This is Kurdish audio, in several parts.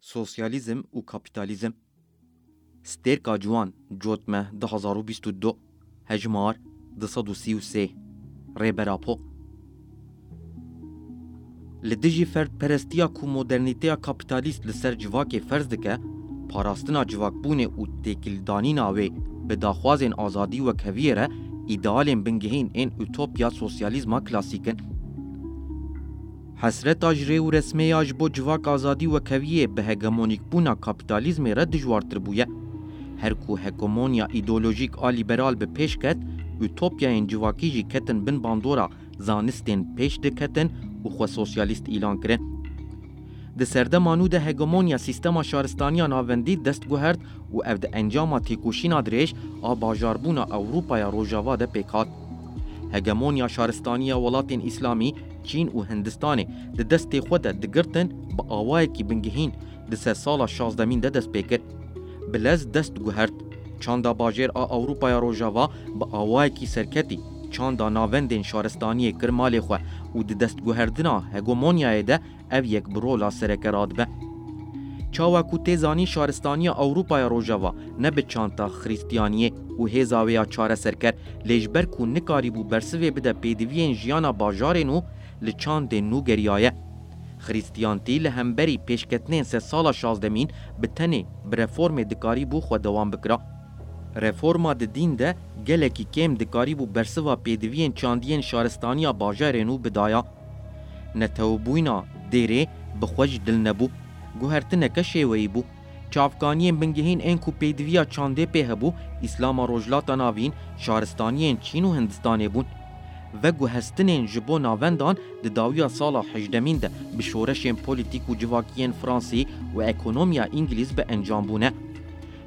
Sosyalîzm û kapîtalîzm. Stêrka Ciwan Cotme du hezar û bîst û du, hejmar, du sed û sî û sê, Rêber Apo. Li dijî ferdperestiya ku modernîteya kapîtalîst li ser civakê ferz dike, parastina civakbûnê û têkildanîna wê bi daxwazên azadî û wekheviyê re îdealên bingehîn ên utopya sosyalîzma klasîk in. Hesreta ji rê û resmê ya ji bo civak azadî wekeviyê bi hegemonîkbûna kapîtalîzmê re dijwartir bûye. Her ku hekomonya îdeolojîk a lîberal bi pêş ket, utopyayên civakî jî ketin bin bandora zanistên pêşdiketin û xwe sosyalîst îlan kirin. Di serdema nû de hegemonya sîstema şaristaniya navendî dest guhert û ev di encama têkoşîna dirêj a bajarbûna Ewropaya Rojava de pêk hat. Hegemonya şaristaniya welatên îslamî, Çîn û Hindistanê di destê xwe de digirtin bi awayekî bingehîn di ser sala şazdemîn de dest pê kir. Bi lez dest guhert. Çanda bajêr a Ewropaya Rojava bi awayekî serketî çanda navendên şaristaniyê kir malê xwe û di destguherdina hegemonyayê de ev yek bi rola sereke radibe. Çawa ku tê zanîn şaristaniya Ewropaya Rojava ne bi çanta xrîstiyaniyê, û hêza wê ya çareserker lê ji ber ku nikarîbû bersivê bide pêdiviyên jiyana bajarên û li çandên nû geriyaye. Xrîstiyantî li hemberî pêşketinên ser sala şazdemîn bi tenê bi reformê dikarîbû xwe dewam bikira. Reforma di dîn de gelekî kêm dikarîbû bersiva pêdiviyên çandiyên şaristaniya bajarên û bidaya. Netewbûyina dêrê bi xwe ji dil nebû. Guhertineke şêweyî bû. Çavkaniyên bingehîn ên ku pêdiviya çandê pê hebû Îslama Rojhilata Navîn, şaristaniyên Çîn û Hindistanê bûn. Veguhestinên ji bo navendan di dawiya sala hejdemîn de bi şoreşên polîtîk û civakî yên Fransî û ekonomiya Îngilîz bi encam bûne.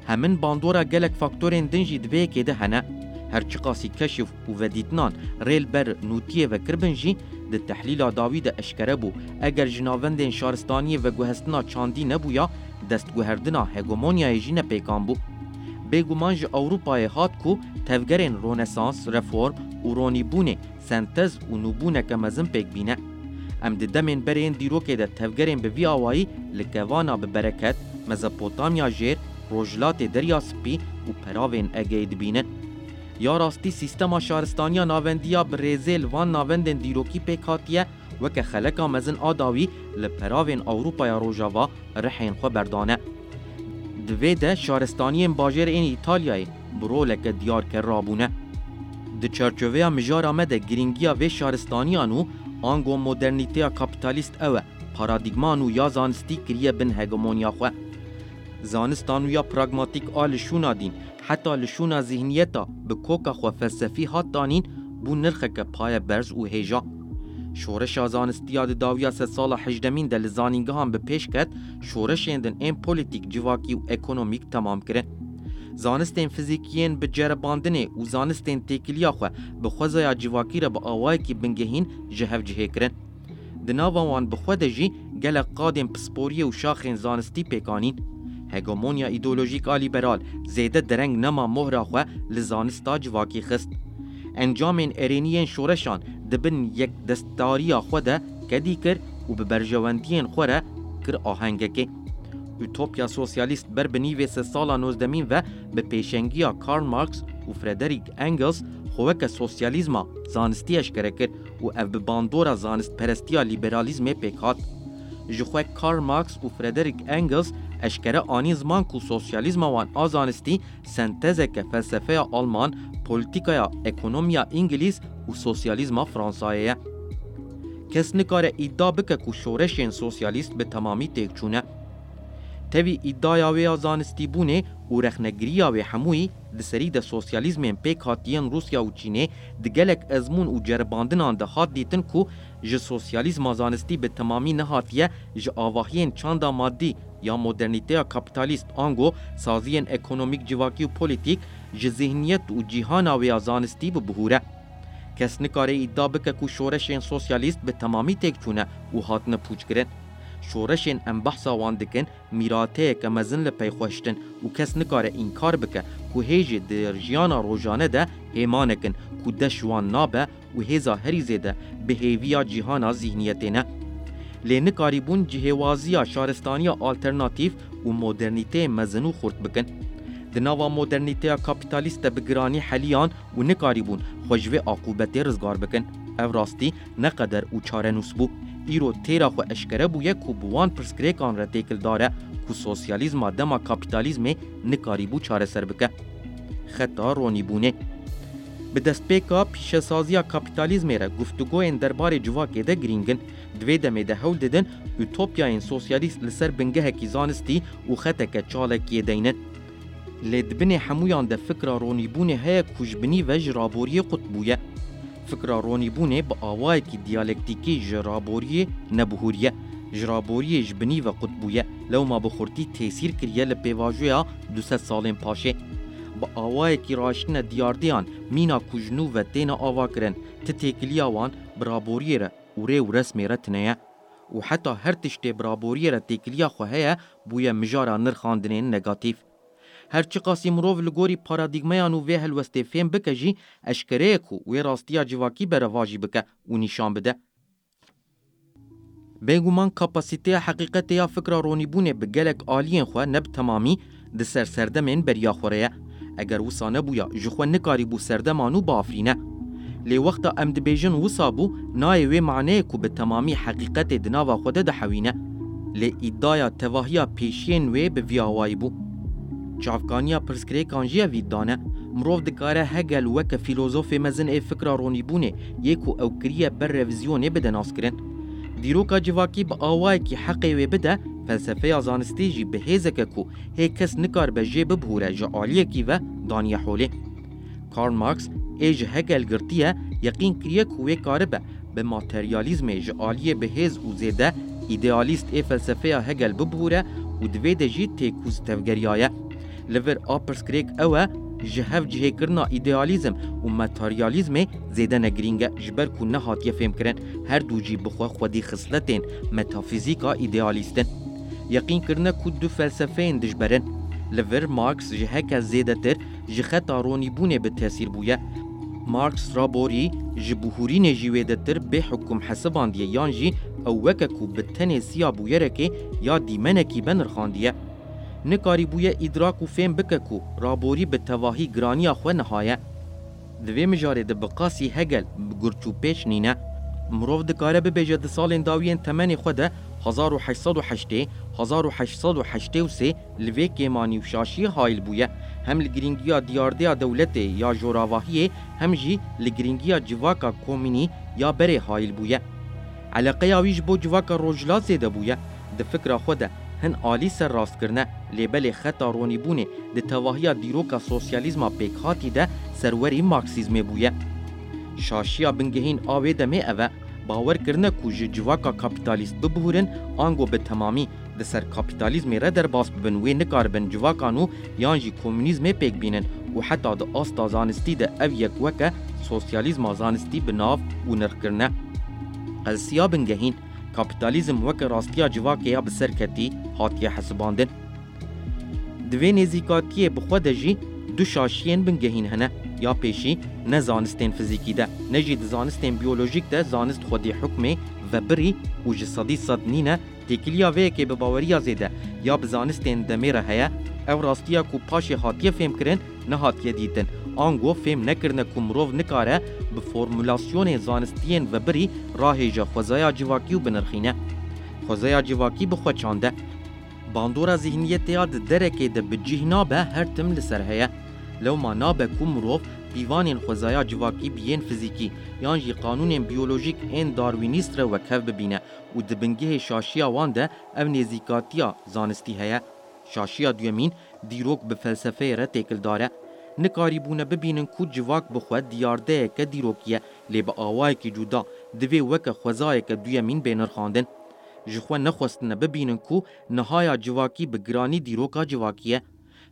Hemin bandora gelek faktorên din jî di vê yekê de hene. Her çiqasî keşf, û vedîtinan rê li ber nûtiyê ve kiribin jî, di tehlîla dawî de eşkere bû, eger ji navendên şaristaniyê veguhestina çandî nebûya, destguherdina hegemonyayê jî nepêkan bû. Bêguman ji Ewropayê hat ku tevgerên ronesans, reform û ronîbûnê sentez û nûbûneke mezin pêk bîne. Em di demên berê yên dîrokê de tevgerên bi vî awayî li kevana bi bereket, Mezopotamya Jêr, Rojhilatê Derya Spî û peravên Egeyê dibînin. Ya rastî sîstema şaristaniya navendî ya bi rêzê li van navendên dîrokî pêk hatiye, weke xeleka mezin a dawî li peravên Ewropaya Rojava rihên xwe berdane. Di vê de şaristaniyên bajêr ên Îtalyayê bi roleke diyar kerra bûne. Di çarçoveya mijara me de girîngiya vê şaristaniyan û ango modernîteya kapîtalîst ew e, paradîgma nû ya zanistî kiriye bin hegemonya xwe. Zanista nû ya pragmatîk a li şûna dîn, heta li şûna zîhniyeta bi koka xwe felsefî hat danîn, bû nirxeke paye berz û hêja. Şoreşa zanistî ya di dawiya sedsala hejdemîn de li zanîngehan bi pêş ket, şoreşên din ên polîtîk, civakî û ekonomîk temam kirin. Zanistên fizîkiyên bi cerebandinê û zanistên têkiliya xwe bi xwezaya civakî re bi awayekî bingehîn ji hev cihê kirin. Di nava wan bi xwe de jî gelek qadên pisporiyê û şaxên zanistî pêk anîn. Hegemonya îdeolojîk a lîberal zêde dereng nema mohra xwe li zanista civakî xist. Encamên erênî yên şoreşan di bin yekdestdariya xwe de kedî kir û bi berjewendiyên xwe re kir ahengekê. Utopya sosyalîst ber bi nîvê sedsala nozdemîn ve bi pêşengiya Karl Marx û Frederick Engels xwe weke sosyalîzma zanistî eşkere kir û ev bi bandora zanistperestiya lîberalîzmê pêk hat. Jixwe Karl Marx û Frederick Engels eşkere anîn ziman ku sosyalîzma wan a zanistî sentezeke felsefeya alman, polîtîkaya ekonomiya îngilîz û sosyalîzma fransayê ye. Kes nikare îdia bike ku şoreşên sosyalîst bi temamî têk çûne. Tevî îdiaya wê ya zanistîbûnê û rexnegiriya wê hemûyî, Di serî de sosyalîzmên pêk hat yên Rûsya û Çînê di gelek ezmûn û ceribandinan de hat dîtin ku ji sosyalîzma zanistî bi temamî nehatiye ji avahiyên çanda maddî ya modernîteya kapîtalîst ango saziyên ekonomîk, civakî û polîtîk ji zîhniyet û cîhana wê ya zanistî bibihûre. Kes nikare îdia bike ku şoreşên sosyalîst bi temamî têk çûne û hatine pûçkirin. Şoreşên em behsa wan dikin, mîrateyeke mezin li pey xwe hiştin û kes nikare înkar bike ku hê jî di jiyana rojane de hêmanek in ku deş ji wan nabe û hêza herî zêde bi hêviya cîhana zîhniyetê ne. Lê nikarîbûn cihêwaziya şaristaniya alternatîf û modernîteyê mezin û xurt bikin. Di nava modernîteya kapîtalîst de bi giranî heliyan û nikarîbûn xwe ji vê aqûbetê rizgar bikin. Ev rastî ne qeder û çarenûs bû, îro têra xwe eşkere bûye ku bi wan pirsgirêkan re têkildar e ku sosyalîzma dema kapîtalîzmê nikarîbû çareser bike. Xeta ronîbûnê. Bi destpêka pîşesaziya kapîtalîzmê re guftugoyên derbarê civakê de girîng in. Di vê demê de hewl didin utopyayên sosyalîst li ser bingehekî zanistî û xeteke çalekiyê deynin. Lê di binê hemûyan de fikra ronîbûnê heye ku ji binî ve ji raboriyê qut bûye. Fikra ronîbûnê bi awayekî diyalektîkî ji raboriyê nebihûriye. Ji raboriyê ji binî ve qut bûye, lewma bi xurtî têsîr kiriye li pêvajoya du sed salên paşê. Bi awayekî raiştine diyardeyan mîna ku ji nû ve têne avakirin, ti têkiliya wan bi raboriyê re û rê û resmê re tune ye. û heta her tiştê bi raboriyê re têkiliya xwe heye bûye mijara nirxandinên negatîf. Her çiqasî mirov li gorî paradîgmeyan û vê helwestê fêm bike jî eşkereyek xwe wê rastiya civakî berevajî bike û nîşan bide. Bêguman kapasîteya heqîqetê ya fikra ronîbûnê bi gelek aliyên xwe ne bi temamî Di ser serdemên beriya xwe re ye. Eger wisa nebûya ji xwe nikarîbû serdeman û biafirîne. Lê wexta em dibêjin wisa bû nayê wê maneyê ku bi temamî heqîqetê di nava xwe de dihewîne. Lê îdaya tevahiya pêşiyên wê bi vî awayî bû. Çavkaniya pirsgirêkan jî ev îda ne. Mirov dikare Hegel weke fîlozofê mezin ê fikra ronîbûnê yê ku ew kiriye ber revîzyonê bide naskirin. Dîroka civakî bi awayekî heqê wê bide, Felsefeya zanistî jî bi hêzeke ku hê kes nikaribe jê bibhure ji aliyekî ve daniye holê. Karl Marx ê ji Hegel girtiye yeqîn kiriye ku wê karibe bi materyalîzmê ji aliyê bi hêz û zêde îdealîst ê felsefeya Hegel bibhure û divê de jî têk û stevgeriya ye. Li vir a pirsgirêk ew e, ji hev cihêkirina îdealîzm û materyalîzmê zêde ne girîng e ji ber ku nehatiye fêmkirin. Her du jî bi xwe xwedî xisletên metafîzîk a îdealîst in. Yeqîn kirine ku du felsefeyên dijber in. Li vir Marx ji heke zêdetir ji xeta ronîbûnê bi tesîr bûye. Marx ra borî ji bihûrînê jî wêdetir bê hukum hesibandiye yan jî ew weke ku bi tenê siya bûyerekê ya dîmenekî be nirxandiye. Nikarîbûye îdrak û fêm bike ku ra borî bi tevahî giraniya xwe nihaye. Di vê mijarê de bi qasî Hegel bi gurçûpêç nîne. Mirov dikare bibêje di salên dawiyên temenê xwe de, hezar û heşt sed û heştê, hezar û heşt sed û heştê û sê, li vê kêmanî û şaşiyê hail bûye. Hem li girîngiya diyardeya dewletê ya joravahiyê hem jî li girîngiya civaka komînî ya berê hail bûye. Eleqeya wî ji bo civaka rojhilat zêde bûye. Di fikra xwe de hin alî ser rastkirine lê belê xeta ronîbûnê di tevahiya dîroka sosyalîzma pêkhatî de serwerî marksîzmê bûye. Şaşiya bingehîn a wê demê ev e, bawer kirine ku ji civaka kapîtalîst bibûrin ango bi temamî di ser kapîtalîzmê re derbas bibin wê nikaribin civaka nû yan jî komûnîzmê pêk bînin û heta di asta zanistî de ev yek weke sosyalîzma zanistî bi nav û nirxkirine. Qelsiya bingehîn. Kapîtalîzm weke rastiya civakê ya bi ser ketî hatiye hesibandin. Di vê nêzîkatiyê bi xwe de jî du şaşiyên bingehîn hene, ya pêşî ne zanistên fizîkî de ne jî di zanistên biyolojîk de zanist xwedî hukmê vebirî û ji sedî sed nîne têkiliya vê yekê bi baweriya zêde ya bi zanistên demê re heye, ew rastiya ku paşê hatiye fêmkirin, Nehatiye dîtin, ango fêm nekirine ku mirov nikare bi formulasyonên zanistiyên vebirî rahêja xwezaya civakî û binirxîne. Xwezaya civakî bi xwe çand e. Bandora zîhniyetê ya di derekê de bi cîh nabe her tim li ser heye. Lewma nabe ku mirov pîvanên xwezaya civakî bi yên fizîkî yan jî qanûnên biyolojîk ên darwînîst re wekhev bibîne û di bingehê şaşiya wan de ev nêzîkatiya zanistî heye. Şaşiya duyemîn, dîrok bi felsefeyê re têkildar e. Nikarîbûne bibînin ku civak bi xwe diyardeyeke dîrokî ye, lê bi awayekî cuda, divê weke xwezayeke duyemîn bê nirxandin. Ji xwe nexwestine bibînin ku nihaya civakî bi giranî dîroka civakî ye.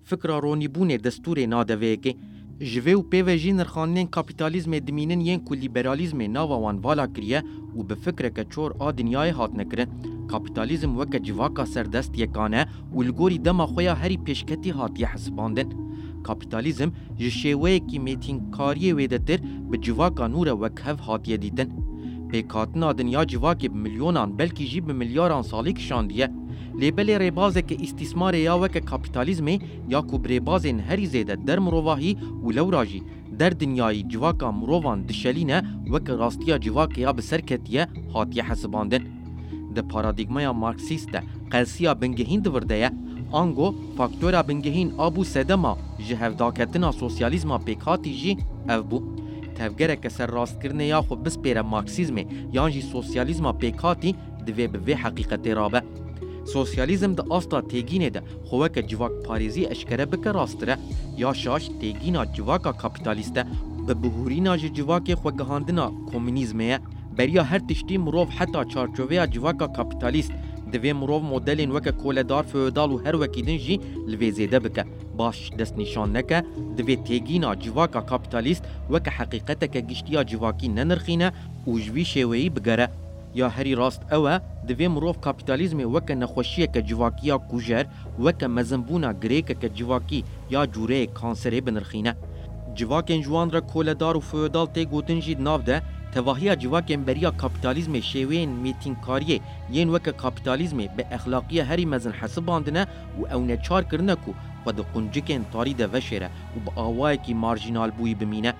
Fikra ronîbûnê destûrê nade vê yekê. Ji vê û pê ve jî nirxandinên kapîtalîzmê dimînin yên ku lîberalîzmê nava wan vala kiriye û bi fikreke çor a dinyayê hatine kirin. Kapîtalîzm weke civaka serdest yekan e û li gorî dema xwe ya herî pêşketî hatiye hesibandin. Kapîtalîzm ji şêweyekî mêtînkariyê wêdetir bi civaka nû re wekhev hatiye dîtin. Pêkhatina dinya civakê bi milyonan belkî jî bi milyaran salî kişandiye. Lê belê rêbazeke îstîsmarê ya weke kapîtalîzmê ya ku bi rêbazên herî zêde der mirovahî û lewra jî der dinyayî civaka mirovan dişelîne weke rastiya civakê ya bi ser ketiye hatiye hesibandin. Di paradîgmaya marksîst de qelsiya bingehîn divirde ye, ango faktora bingehîn a bû sedema ji hevdaketina sosyalîzma pêkhatî jî ev bû. Tevgereke serrastkirinê ya xwe bispêre marksîzmê yan jî sosyalîzma pêkhatî, Divê bi vê heqîqetê re be. Sosyalîzm di asta têgînê de xwe weke civakparêzî eşkere bike rasttir e. Ya şaş têgîna civaka kapîtalîst e. Bi bihûrîna ji civakê xwegihandina komûnîzmê ye. Beriya her tiştî mirov heta çarçoveya civaka kapîtalîst. Divê mirov modelên weke koledar, feodal û her wekî din jî li vê zêde bike. Baş destnîşan neke, divê têgîna civaka kapîtalîst weke heqîqeteke giştî ya civakî nenirxîne û ji vî şêweyî bigere. Ya herî rast ew e, divê mirov kapîtalîzmê weke nexweşiyeke civakî ya kujer, weke mezinbûna girêkeke civakî ya cûreyê kanserê binirxîne. Civakên ji wan re koledar û feodal tê gotin jî di nav de, tevahiya civakên beriya kapîtalîzmê şêweyên mêtînkariyê yên weke kapîtalîzmê bi exlaqiya herî mezin hesibandine û ew neçar kirine ku xwe di quncikên tarî de veşêre û bi awayekî marjînalbûyî bimîne.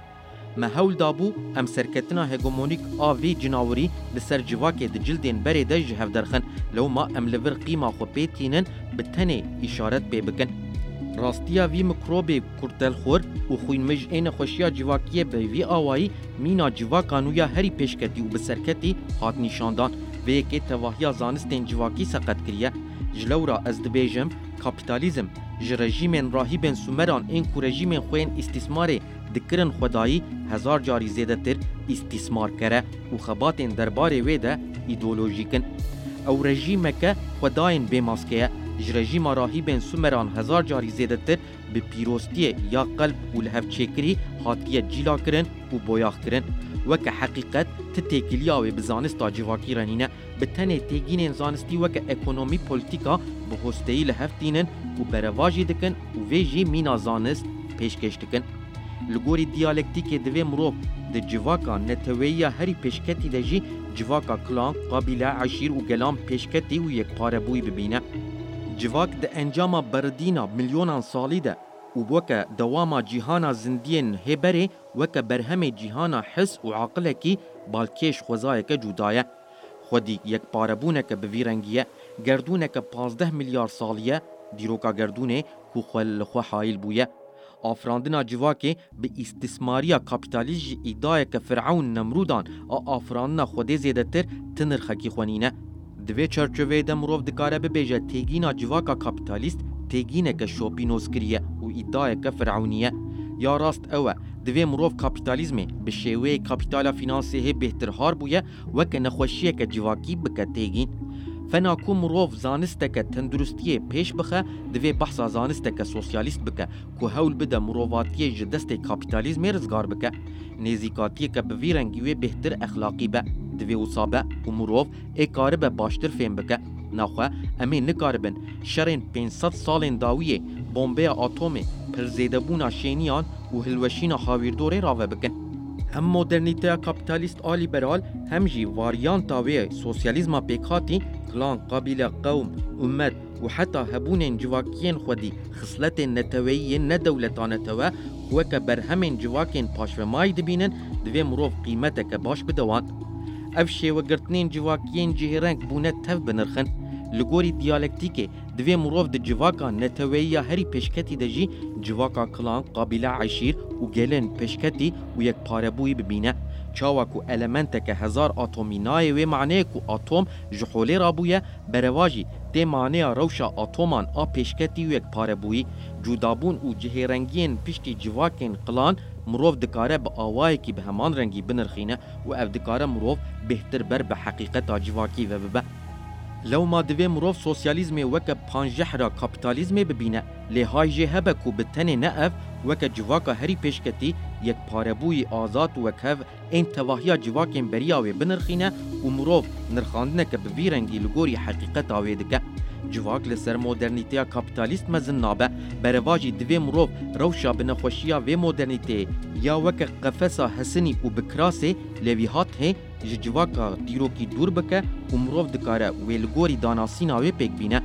Me hewl dabû em serketina hegemonîk a vê cinawirî li ser civakê di cildên berê de ji hev derxin, lewma em li vir qîma xwe pê tînin bi tenê îşaret pê bikin. Rastiya vî mikrobê kurtelxwir û xwînmij ê nexweşiya civakiyê bi vî awayî mîna civaka nû ya herî pêşketî û bi serketî hat nîşandan, vê yekê tevahiya zanistên civakî seqet kiriye. Ji lewra ez dibêjim, kapîtalîzm, ji rejîmên rahîbên Sumeran ên ku rejîmên xwe yên îstîsmarê, dikirin xwedayî hezar carî zêdetir îstîsmar kere û xebatên derbarê wê de îdeolojîk in. Ew rejîmeke xwedayên bê maske ye. Ji rejîma rahîbên Sumeran hezar carî zêdetir bi pîroztiyê ya qelb û li hev çêkirî hatiye cîlakirin û boyaxkirin. Weke heqîqet ti têkiliya wê bi zanista civakî re nîne. Bi tenê têgînên zanistî weke ekonomî polîtîka bi hosteyî li hev tînin û berevajî dikin û vê jî mîna zanist pêşkêş dikin. Li gorî diyalektîkê divê mirov di civaka neteweyîya herî pêşketî de jî civaka klan, qabîle, eşîr û gelan pêşketî û yekparebûyî bibîne. Civak di encama beridîna milyonan salî de û weke dewama cîhana zindiyên hê berê Weke berhemê cîhana his û aqilekî balkêş xwezayeke cûda ye. Xwedî yekparebûneke bi vî rengî ye, gerdûneke pazdeh milyar salî ye, dîroka gerdûnê ku xwe li xwe haîl bûye. Afirandina civakê bi îstîsmariya kapîtalîst ji îdayeke Firewn Nemrûdan a afirandina Xwedê zêdetir ti nirxekî xwe nîne. Di vê çerçoveyê de mirov dikare bibêje têgîna civaka kapîtalîst têgîneke şopînozkirî ye û îdayeke firewnî ye. Ya rast ew e, divê mirov kapîtalîzmê bi şêweyê kapîtala fînansê hê bêhtir har bûye weke nexweşîyeke civakî bike têgîn. Fena ku mirov zanisteke tenduristîyê pêş bixe, divê behsa zanisteke sosyalîst bike ku hewl bide mirovatîyê ji destê kapîtalîzmê rizgar bike. Nêzîkatîyeke bi vî rengî wê bêhtir exlaqî be. Divê wisa be ku mirov ê karibe baştir fêm bike. Naxwe em ê nikaribin şerên pênc sed salên dawî yê bombeya atomê, pirzêdebûna şêniyan û hilweşîna hawîrdorê rave bikin. Hem modernîteya kapîtalîst a lîberal hem jî varyanta wê sosyalîzma pêkhatî, klan, qabîle, qewm, ummet, û heta hebûnên civakiyên xwedî xisletên neteweyî yên ne dewletanetewe ku weke berhemên civakên paşvemayî dibînin, divê mirov qîmeteke baş bide wan. Ev şêwegirtinên civakiyên cihêreng bûne tev bi nirx in. Li gorî diyalektîkê, divê mirov di civaka neteweyî ya herî pêşketî de jî civaka klan, qabîle, eşîr û gelên pêşketî û yekparebûyî bibîne. Çawa ku elementeke hezar atomî nayê wê maneyê ku atom ji holê rabûye, Berevajî, tê maneya rewşa atoman a pêşketî û yekparebûyî, cûdabûn û cihêrengiyên piştî civakên qilan mirov dikare bi awayekî bi heman rengî binirxîne û ev dikare mirov bêhtir ber bi heqîqeta civakî ve bibe. Lewma divê mirov sosyalîzmê weke panjehra kapîtalîzmê bibîne, lê hay jê hebe ku bi tenê ne ev, weke civaka herî pêşketî, yekparebûyî, azad û wekhev Ên tevahiya civakên beriya wê binirxîne û mirov nirxandineke bi vî rengî li gorî heqîqeta wê dike. Civak li ser modernîteya kapîtalîst mezin nabe, bereva jî divê mirov rewşa bi nexweşiya vê modernîteyê ya weke qefesa hesinî û bi kirasê lê wî hat hê ji civaka dîrokî dûr bike û mirov dikare wê li gorî danasîna wê pêk bîne.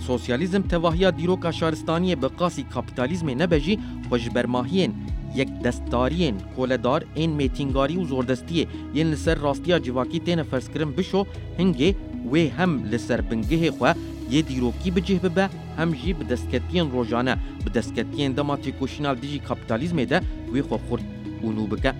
Sosyalîzm tevahiya dîroka şaristaniyê bi qasî kapîtalîzmê nebe jî xwe ji ber mahiyên yekdestdariyên koledar ên mêtîngarî û zordestiyê yên li ser rastiya civakî têne ferzkirin bişo, hingê wê hem li ser bingehê xwe yê dîrokî bi cih bibe hem jî bi destketiyên rojane, bi destketiyên dema têkoşîna li dijî kapîtalîzmê de wê xwe xurt û nû bike.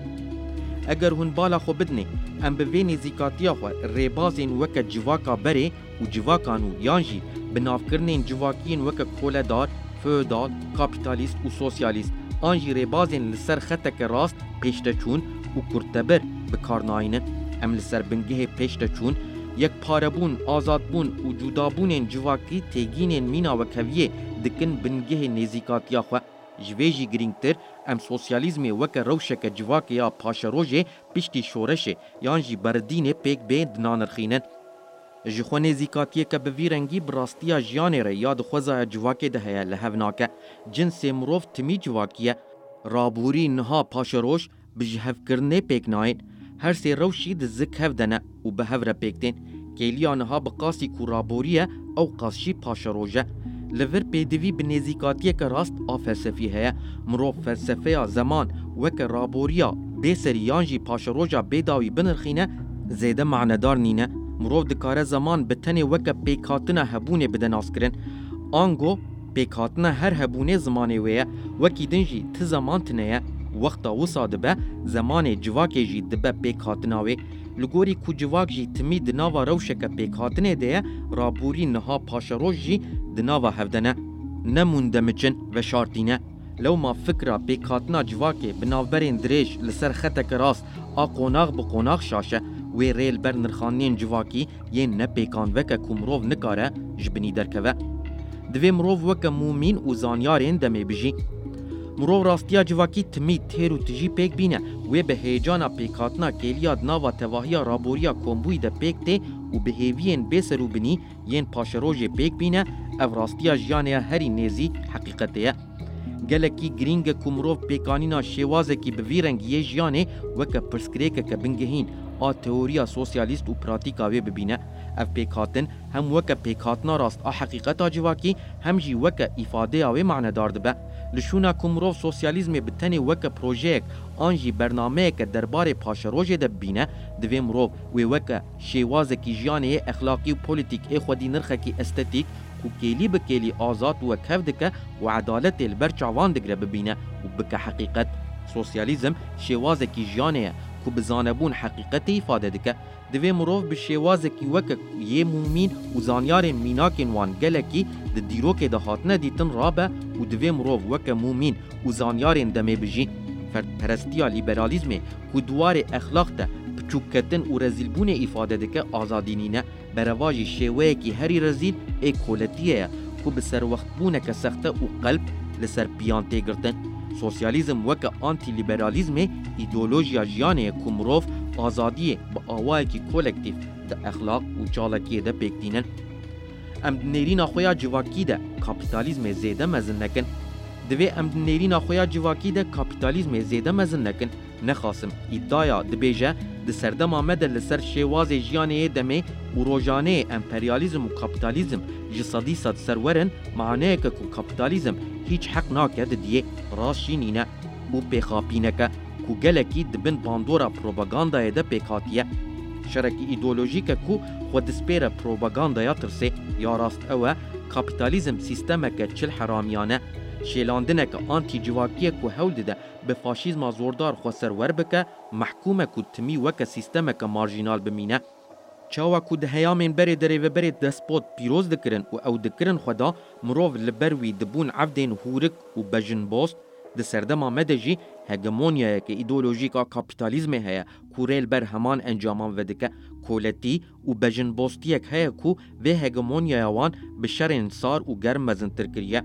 Eger hûn bala xwe bidinê, em bi vê nêzîkatiya xwe rêbazên weke civaka berê, û civakan û yan jî bi navkirinên civakiyên weke koledar, feodal, kapîtalîst û sosyalîst an jî rêbazên li ser xeteke rast pêşteçûn û kurtebir bi kar nayînin. Em li ser bingehê pêşteçûn, yekparebûn, azadbûn û cûdabûnên civakî têgînên mîna wekheviyê dikin bingehê nêzîkatiya xwe. Ji vê jî girîngtir, em sosyalîzmê weke rewşeke civakê ya paşerojê piştî şoreşê yan jî beridînê pêk bê dinanirxînin. Ji xwe nêzîkatiyê ke bi vî rengî bi rastiya jiyanê re ya di xwezaya civakê de heye li hev nake. Cinsê mirov timî civakî ye. Raborî, niha, paşeroj, bi ji hev kirinê pêk nayên. Her sê rewşî di zik hev de ne û bi hev re pêk tên. Kêliya niha bi qasî ku raborî ye, ew qas jî paşeroj e. Li vir pêdivî bi nêzîkatiyeke rast a felsefî heye. Mirov felsefeya zeman weke raboriya bê serî yan jî paşeroja bê dawî binirxîne, zêde manedar nîne. Mirov dikare zeman bi tenê weke pêkhatina hebûnê bide naskirin. Ango pêkhatina her hebûnê zimanê wê ye. Wekî din jî ti zeman tune ye. Wexta wisa dibe, zemanê civakê jî dibe pêkhatina wê. Li gorî ku civak jî timî di nava rewşeke pêkhatinê de ye, raborî niha paşeroj jî di nava hev de ne. Ne mûn demiçin veşartîne. Lewma fikra pêkhatina civakê bi navberên dirêj li ser xeteke rast a qonax bi qonax şaş e. Wê rê li ber nirxandinên civakî Yên ne pêkan veke ku mirov nikare ji binî derkeve. Divê mirov weke mûmîn û zanyarên demê bijî. Mirov rastiya civakî timî, têr û tijî pêk bîne. Wê bi heyecana pêkhatina kêliya di nava tevahiya raboriya kombûyî de pêk tê û bi hêviyên bêserûbinî yên paşerojê pêk bîne, ev rastiya jiyanê ya herî nêzî heqîqetê ye. Gelekî girîng e ku mirov pêkanîna şêwazekî bi vî rengî yê jiyanê weke pirsgirêkeke bingehîn a teoriya sosyalîst û pratîka wê bibîne. Ev pêkhatin hem weke pêkhatina rast a heqîqeta civakî hem jî weke îfadeya wê manedar dibe. Li şûna ku mirov sosyalîzmê bi tenê weke projeyek an jî bernameyeke derbarê paşerojê de bibîne, divê mirov wê weke Şêwazekî jiyanê yê exlaqî û polîtîk ê xwedî nirxekî estetîk ku kêlî bi kêlî azad û wekhev dike û edaletê li ber çavan digire bibîne û bike heqîqet. Sosyalîzm şêwazekî jiyanê ye ku bi zanebûn heqîqetê îfade dike. Divê mirov bi şêwazekî weke ku yê mûmîn û zanyarên mînakên wan gelekî di dîrokê de hatine dîtin rabe û divê mirov weke mûmîn û zanyarên demê bijî. Ferdperestiya lîberalîzmê ku di warê exlaq de piçûkketin û rezîlbûnê îfade dike azadî nîne, bereva jî şêweyekî herî rezîl ê koletiyê ye ku bi serwextbûneke sexte û qelp li ser piyan tê girtin. Sosyalîzm weke antîlîberalîzmê îdeolojiya jiyanê ye ku mirov azadiyê bi awayekî kolektîf di exlaq û çalakiyê de pêk tînin. Em di nêrîna xwe ya civakî de kapîtalîzmê zêde mezin nekin. Divê em di nêrîna xwe ya civakî de kapîtalîzmê zêde mezin nekin. Nexasim îdaya dibêje di serdema me de li ser şêwazê jiyanê yê demê û rojaneyê emperyalîzm û kapîtalîzm ji sedî sed ser werin maneyeke ku kapîtalîzm hîç heq nake didiyê rast jî nîne û pêxapîneke ku gelekî di bin bandora propagandayê de pêk hatiye. Şerekî îdeolojîk e ku xwe dispêre propagandaya tirsê, ya rast ew e, kapîtalîzm sîstemeke çil heramiyan e. Şêlandineke antî-civakiyê ku hewl dide bi faşîzma zordar xwe ser wer bike, mehkûm e ku timî weke sîstemeke marjînal bimîne. Çawa ku di heyamên berê derêveberê despot pîroz dikirin û ew dikirin xwe da, mirov li ber wî dibûn evdên hûrik û bejinbost, di serdema me de jî hegemonyayeke îdeolojîk a kapîtalîzmê heye ku rê li ber heman encaman vedike, koletî û bejinbostiyek heye ku vê hegemonyaya wan bi şerên sar û germ mezintir kiriye.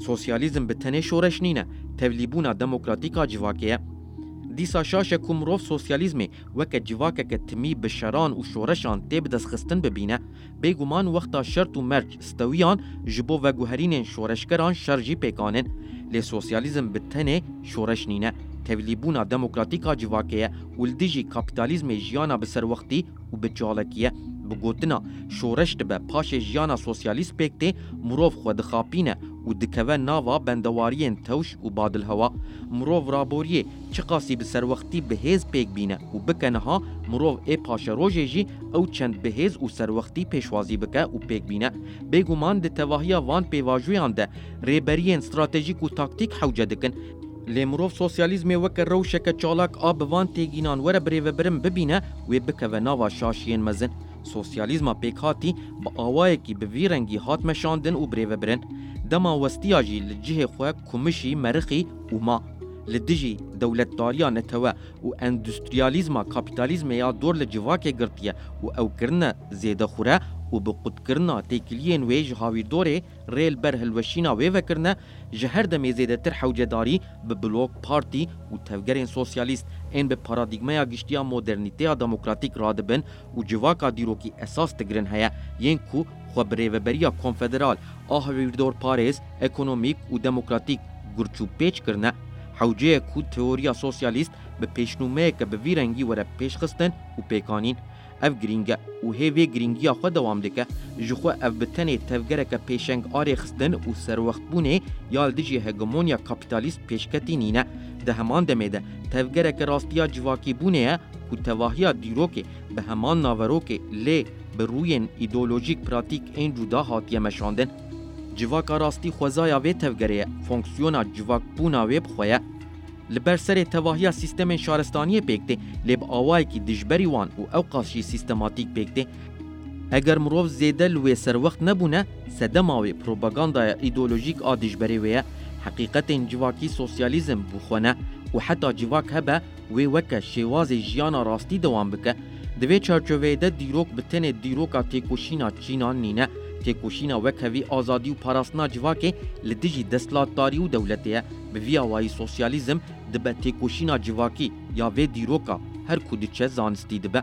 Sosyalîzm bi tenê şoreş nîne, tevlîbûna demokratîk a civakê ye. Dîsa şaş e ku mirov sosyalîzmê weke civakeke timî bi şeran û şoreşan tê bidestxistin bibîne, Bêguman wexta şert û merc stewiyan ji bo veguherînên şoreşgeran şer jî pêk anin. Lê sosyalîzm bi tenê şoreş nîne. Tevlîbûna demokratîk a civakê ye û li dijî kapîtalîzmê jiyana bi serwextî û bi çalekî ye. Bi gotina şoreş dibe paşê jiyana sosyalîst pêk tê, mirov xwe dixapîne û dikeve nava bendewariyên tewş û badilhewa. Mirov raboriyê Çiqasî bi serwextî bi hêz pêk bîne û bike niha, mirov ê paşerojê jî ew çend bi hêz û serwextî pêşwazî bike û pêk bîne. Bêguman di tevahiya van pêvajoyan de rêberiyên stratejîk û taktîk hewce dikin. Lê mirov sosyalîzmê weke rewşeke çalak a bi van têgînan were birêvebirin bibîne, wê bikeve nava şaşiyên mezin. Sosyalîzma pêkhatî bi awayekî bi vî rengî hat meşandin û birêvebirin. Dema westiya jî li cihê xwe, Kumişî meriqî û ma. Li dijî dewletdariya netewe û endustriyalîzma kapîtalîzmê ya dor li civakê girtiye û ew kirine zêdexure û bi qutkirina têkiliyên wê ji hawîrdorê rê li ber hilweşîna wê vekirine ji her demê zêdetir hewcedarî bi blok, partî û tevgerên sosyalîst ên bi paradîgmeya giştiya modernîteya demokratîk radibin û civaka dîrokî esas digirin heye yên ku Xwe bi rêveberiya konfederal a hevîrdorparêz, ekonomîk û demokratîk girçûpêç kirine. Hewceyê ku teoriya sosyalîst bi pêşnûmeyeke bi vî rengî were pêşxistin û pêkanîn, ev girîng e û hê vê girîngiya xwe dewam dike. Ji xwe ev bi tenê tevgereke pêşeng a rêxistin û serwextbûnê ya li dijî hegemonya kapîtalîst pêşketî nîne. Di heman demê de tevgereke rastiya civakîbûnê ye ku tevahiya dîrokê bi heman naverokê lê, bi rûyên îdeolojîk pratîk ên cuda hatiye meşandin. Civaka rastî xwezaya vê tevgerê ye, fonksiyona civakbûna wê bi xwe ye. Li ber serê tevahiya sîstemên şaristaniyê pêk tê lê bi awayekî dijberî wan û ewqas jî sîstematîk pêk tê. Eger mirov zêde li wê serwext nebûne, sedema wê propagandaya îdeolojîk a dijberê wê ye. Heqîqetên civakî sosyalîzm bû xwe ne û heta civak hebe, Wê weke şêwazê jiyana rastî dewam bike. Di vê çarçoveyê de dîrok bi tenê dîroka têkoşîna çînan nîne. Têkoşîna wekhevî azadî û parastina civakê li dijî destlatdarî û dewletê ye. Bi vî awayî sosyalîzm dibe têkoşîna civakî ya vê dîroka her ku diçe zanistî dibe.